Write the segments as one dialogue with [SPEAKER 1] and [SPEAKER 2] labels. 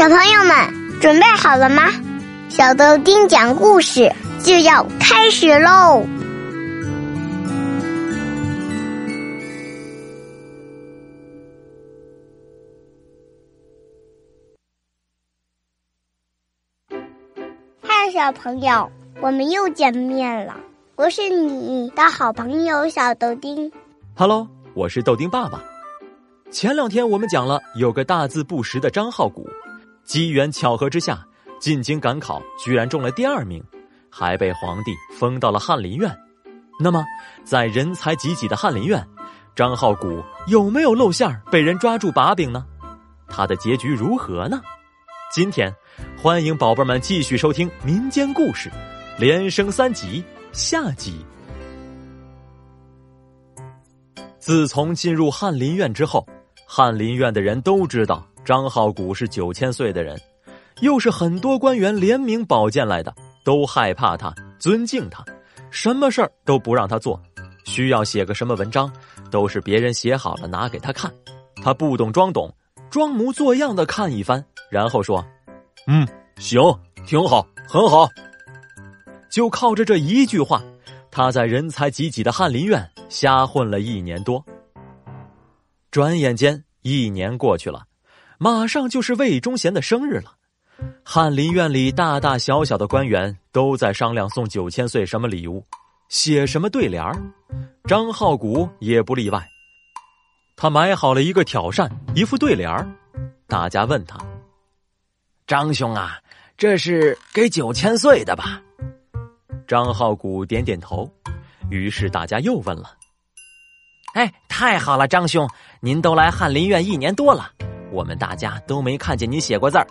[SPEAKER 1] 小朋友们准备好了吗？小豆丁讲故事就要开始喽！嗨，小朋友，我们又见面了。我是你的好朋友小豆丁。
[SPEAKER 2] Hello，我是豆丁爸爸。前两天我们讲了有个大字不识的张浩古，机缘巧合之下进京赶考，居然中了第二名，还被皇帝封到了翰林院。那么，在人才济济的翰林院，张浩古有没有露馅儿被人抓住把柄呢？他的结局如何呢？今天，欢迎宝贝们继续收听民间故事，连升三级下集。自从进入翰林院之后。翰林院的人都知道张浩古是九千岁的人，又是很多官员联名保荐来的，都害怕他，尊敬他，什么事儿都不让他做。需要写个什么文章，都是别人写好了拿给他看，他不懂装懂，装模作样的看一番，然后说：“嗯，行，挺好，很好。”就靠着这一句话，他在人才济济的翰林院瞎混了一年多。转眼间一年过去了，马上就是魏忠贤的生日了。翰林院里大大小小的官员都在商量送九千岁什么礼物，写什么对联儿。张浩古也不例外，他买好了一个挑扇，一副对联儿。大家问他：“
[SPEAKER 3] 张兄啊，这是给九千岁的吧？”
[SPEAKER 2] 张浩古点点头。于是大家又问了。
[SPEAKER 3] 哎，太好了，张兄，您都来翰林院一年多了，我们大家都没看见您写过字儿。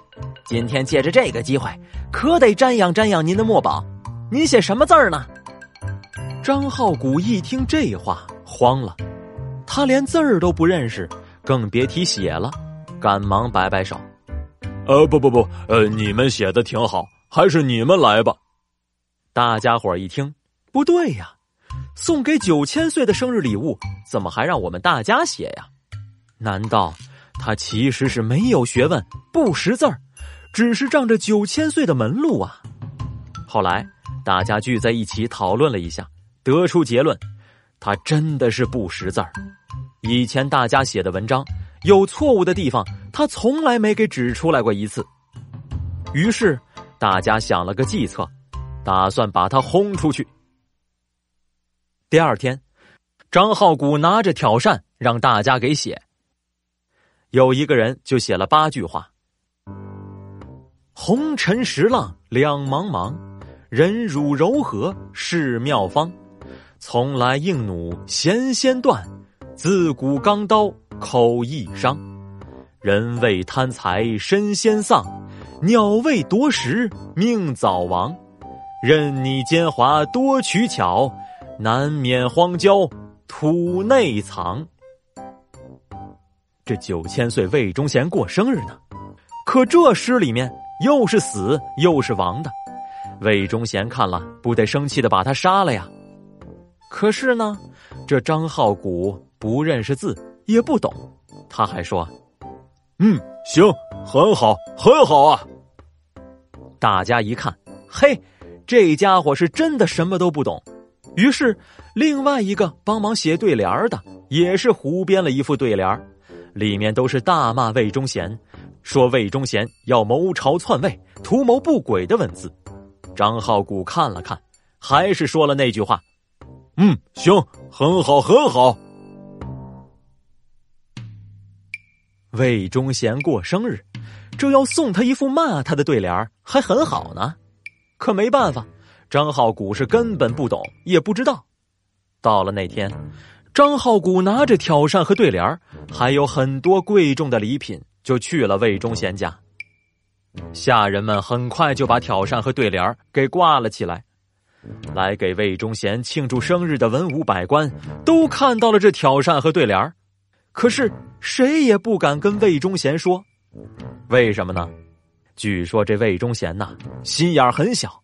[SPEAKER 3] 今天借着这个机会，可得瞻仰瞻仰您的墨宝。您写什么字儿呢？
[SPEAKER 2] 张浩古一听这话，慌了，他连字儿都不认识，更别提写了，赶忙摆摆手：“
[SPEAKER 4] 呃，不不不，呃，你们写的挺好，还是你们来吧。”
[SPEAKER 2] 大家伙一听，不对呀。送给九千岁的生日礼物，怎么还让我们大家写呀？难道他其实是没有学问，不识字儿，只是仗着九千岁的门路啊？后来大家聚在一起讨论了一下，得出结论：他真的是不识字儿。以前大家写的文章有错误的地方，他从来没给指出来过一次。于是大家想了个计策，打算把他轰出去。第二天，张浩古拿着挑扇让大家给写。有一个人就写了八句话：“红尘石浪两茫茫，忍辱柔和是妙方。从来硬弩弦先断，自古钢刀口易伤。人为贪财身先丧，鸟为夺食命早亡。任你奸猾多取巧。”难免荒郊土内藏。这九千岁魏忠贤过生日呢，可这诗里面又是死又是亡的，魏忠贤看了不得生气的把他杀了呀。可是呢，这张浩古不认识字也不懂，他还说：“
[SPEAKER 4] 嗯，行，很好，很好啊。”
[SPEAKER 2] 大家一看，嘿，这家伙是真的什么都不懂。于是，另外一个帮忙写对联的也是胡编了一副对联里面都是大骂魏忠贤，说魏忠贤要谋朝篡位、图谋不轨的文字。张浩古看了看，还是说了那句话：“
[SPEAKER 4] 嗯，行，很好，很好。”
[SPEAKER 2] 魏忠贤过生日，这要送他一副骂他的对联还很好呢。可没办法。张浩古是根本不懂，也不知道。到了那天，张浩古拿着挑扇和对联还有很多贵重的礼品，就去了魏忠贤家。下人们很快就把挑扇和对联给挂了起来。来给魏忠贤庆祝生日的文武百官都看到了这挑扇和对联可是谁也不敢跟魏忠贤说，为什么呢？据说这魏忠贤呐，心眼很小。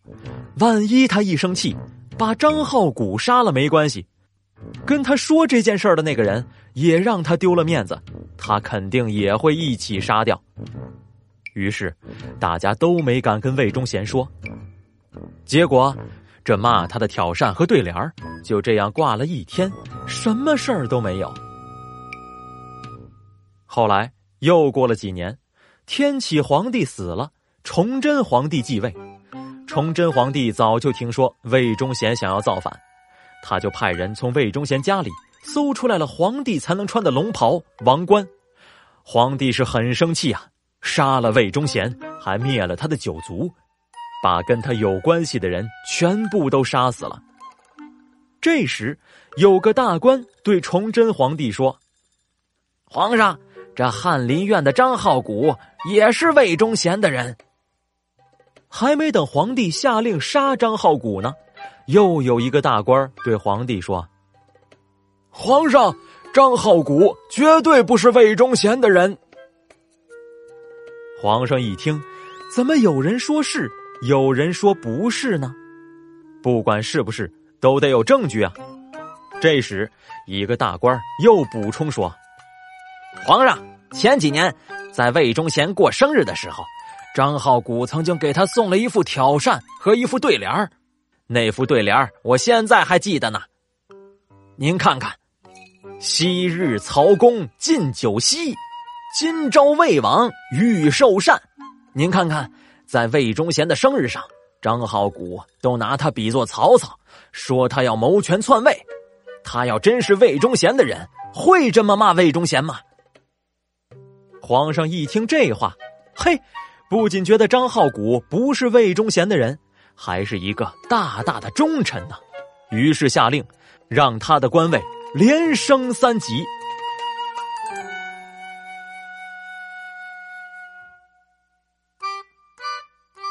[SPEAKER 2] 万一他一生气，把张浩古杀了没关系，跟他说这件事的那个人也让他丢了面子，他肯定也会一起杀掉。于是大家都没敢跟魏忠贤说。结果，这骂他的挑扇和对联就这样挂了一天，什么事儿都没有。后来又过了几年，天启皇帝死了，崇祯皇帝继位。崇祯皇帝早就听说魏忠贤想要造反，他就派人从魏忠贤家里搜出来了皇帝才能穿的龙袍、王冠。皇帝是很生气啊，杀了魏忠贤，还灭了他的九族，把跟他有关系的人全部都杀死了。这时，有个大官对崇祯皇帝说：“
[SPEAKER 3] 皇上，这翰林院的张浩古也是魏忠贤的人。”
[SPEAKER 2] 还没等皇帝下令杀张浩古呢，又有一个大官对皇帝说：“
[SPEAKER 4] 皇上，张浩古绝对不是魏忠贤的人。”
[SPEAKER 2] 皇上一听，怎么有人说是，有人说不是呢？不管是不是，都得有证据啊！这时，一个大官又补充说：“
[SPEAKER 3] 皇上，前几年在魏忠贤过生日的时候。”张浩古曾经给他送了一副挑扇和一副对联那副对联我现在还记得呢。您看看，“昔日曹公进酒席，今朝魏王欲受禅。”您看看，在魏忠贤的生日上，张浩古都拿他比作曹操，说他要谋权篡位。他要真是魏忠贤的人，会这么骂魏忠贤吗？
[SPEAKER 2] 皇上一听这话，嘿。不仅觉得张浩古不是魏忠贤的人，还是一个大大的忠臣呢，于是下令让他的官位连升三级。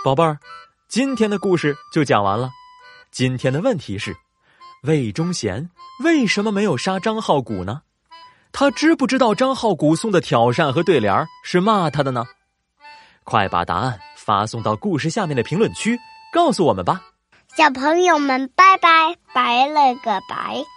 [SPEAKER 2] 宝贝儿，今天的故事就讲完了。今天的问题是：魏忠贤为什么没有杀张浩古呢？他知不知道张浩古送的挑扇和对联是骂他的呢？快把答案发送到故事下面的评论区，告诉我们吧！
[SPEAKER 1] 小朋友们，拜拜，拜了个拜。